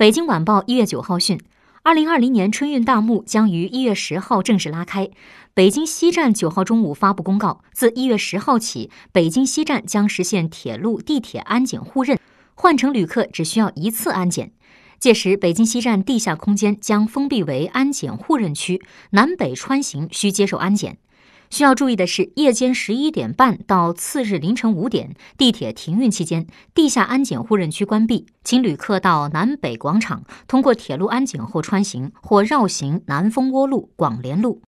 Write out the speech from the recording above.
北京晚报一月九号讯，二零二零年春运大幕将于一月十号正式拉开。北京西站九号中午发布公告，自一月十号起，北京西站将实现铁路、地铁安检互认，换乘旅客只需要一次安检。届时，北京西站地下空间将封闭为安检互认区，南北穿行需接受安检。需要注意的是，夜间十一点半到次日凌晨五点，地铁停运期间，地下安检互认区关闭，请旅客到南北广场通过铁路安检后穿行，或绕行南蜂窝路、广联路。